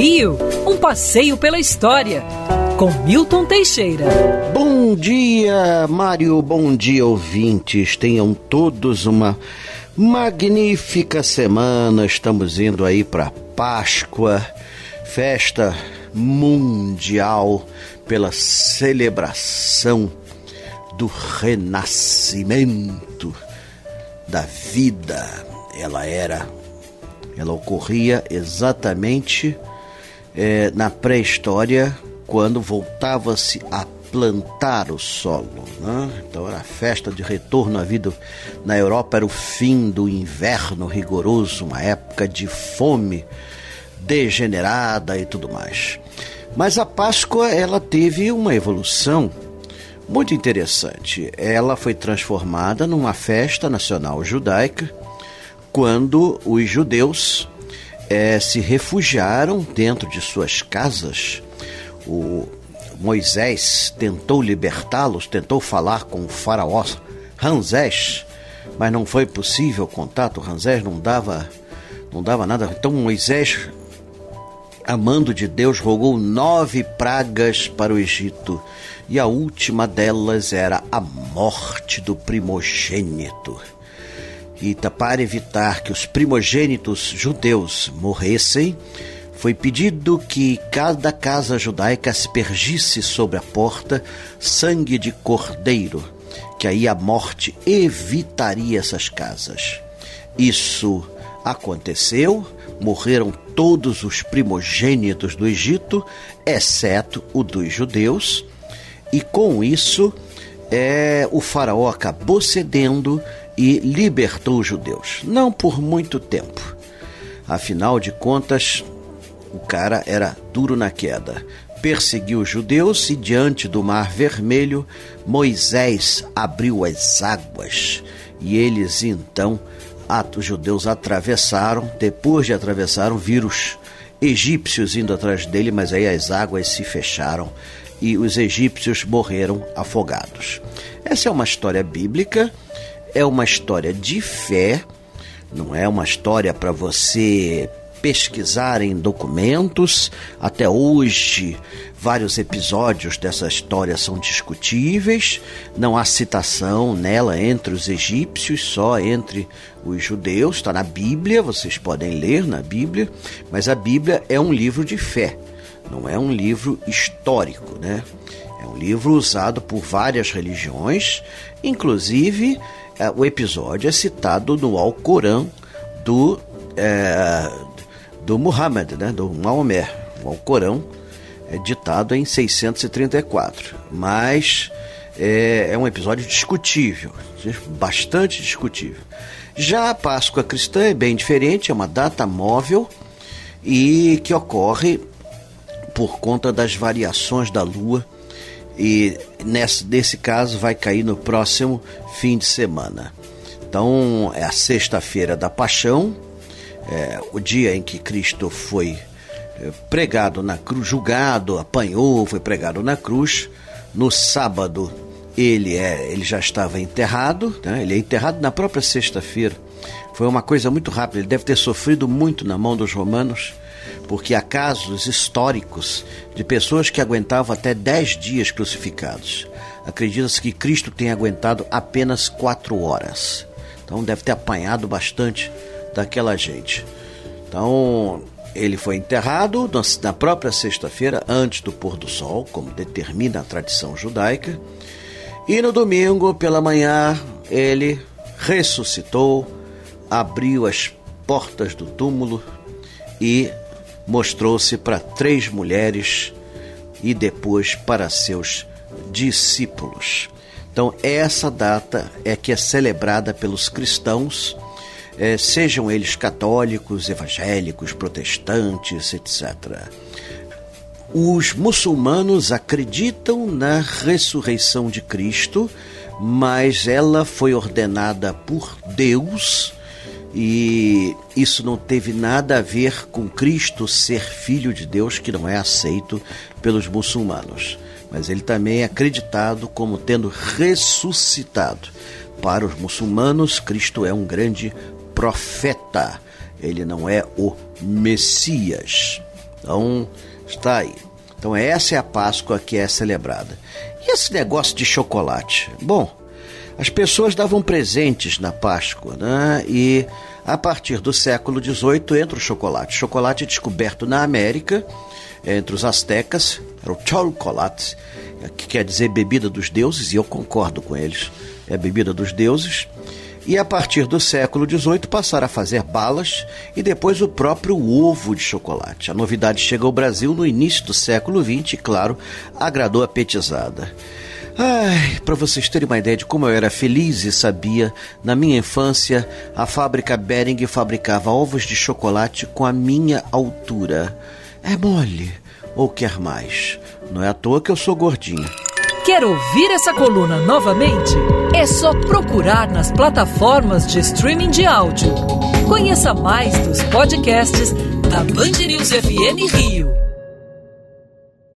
Rio, um passeio pela história, com Milton Teixeira. Bom dia, Mário, bom dia, ouvintes. Tenham todos uma magnífica semana. Estamos indo aí para Páscoa, festa mundial pela celebração do renascimento da vida. Ela era, ela ocorria exatamente é, na pré-história, quando voltava-se a plantar o solo. Né? Então era a festa de retorno à vida na Europa, era o fim do inverno rigoroso, uma época de fome degenerada e tudo mais. Mas a Páscoa ela teve uma evolução muito interessante. Ela foi transformada numa festa nacional judaica quando os judeus é, se refugiaram dentro de suas casas. O Moisés tentou libertá-los, tentou falar com o faraó Ramsés, mas não foi possível o contato. Ramsés não dava, não dava nada. Então Moisés, amando de Deus, rogou nove pragas para o Egito e a última delas era a morte do primogênito. E para evitar que os primogênitos judeus morressem, foi pedido que cada casa judaica aspergisse sobre a porta sangue de cordeiro, que aí a morte evitaria essas casas. Isso aconteceu, morreram todos os primogênitos do Egito, exceto o dos judeus, e com isso é, o faraó acabou cedendo e libertou os judeus. Não por muito tempo. Afinal de contas, o cara era duro na queda. Perseguiu os judeus e diante do Mar Vermelho, Moisés abriu as águas e eles então, os judeus atravessaram. Depois de atravessaram, viram os egípcios indo atrás dele, mas aí as águas se fecharam e os egípcios morreram afogados. Essa é uma história bíblica, é uma história de fé, não é uma história para você pesquisar em documentos. Até hoje, vários episódios dessa história são discutíveis. Não há citação nela entre os egípcios, só entre os judeus. Está na Bíblia, vocês podem ler na Bíblia, mas a Bíblia é um livro de fé. Não é um livro histórico, né? É um livro usado por várias religiões, inclusive é, o episódio é citado no Alcorão do, é, do Muhammad, né? do Maomé. O Alcorão é ditado em 634, mas é, é um episódio discutível, bastante discutível. Já a Páscoa cristã é bem diferente, é uma data móvel e que ocorre por conta das variações da Lua e nesse, nesse caso vai cair no próximo fim de semana. Então é a sexta-feira da Paixão, é, o dia em que Cristo foi é, pregado na cruz, julgado, apanhou, foi pregado na cruz. No sábado ele é, ele já estava enterrado, né? ele é enterrado na própria sexta-feira. Foi uma coisa muito rápida, ele deve ter sofrido muito na mão dos romanos porque há casos históricos de pessoas que aguentavam até 10 dias crucificados. Acredita-se que Cristo tenha aguentado apenas quatro horas. Então deve ter apanhado bastante daquela gente. Então ele foi enterrado na própria sexta-feira, antes do pôr do sol, como determina a tradição judaica. E no domingo, pela manhã, ele ressuscitou, abriu as portas do túmulo e mostrou-se para três mulheres e depois para seus discípulos. Então, essa data é que é celebrada pelos cristãos, eh, sejam eles católicos, evangélicos, protestantes, etc. Os muçulmanos acreditam na ressurreição de Cristo, mas ela foi ordenada por Deus e isso não teve nada a ver com Cristo ser filho de Deus, que não é aceito pelos muçulmanos. Mas ele também é acreditado como tendo ressuscitado. Para os muçulmanos, Cristo é um grande profeta. Ele não é o Messias. Então, está aí. Então, essa é a Páscoa que é celebrada. E esse negócio de chocolate? Bom, as pessoas davam presentes na Páscoa, né? E a partir do século XVIII entra o chocolate. Chocolate descoberto na América, entre os astecas, era o chocolate, que quer dizer bebida dos deuses, e eu concordo com eles. É bebida dos deuses e a partir do século XVIII passaram a fazer balas e depois o próprio ovo de chocolate. A novidade chega ao Brasil no início do século XX e, claro, agradou a petizada. Ai, para vocês terem uma ideia de como eu era feliz e sabia, na minha infância, a fábrica Bering fabricava ovos de chocolate com a minha altura. É mole ou quer mais? Não é à toa que eu sou gordinho. Quer ouvir essa coluna novamente? É só procurar nas plataformas de streaming de áudio. Conheça mais dos podcasts da Band News FM Rio.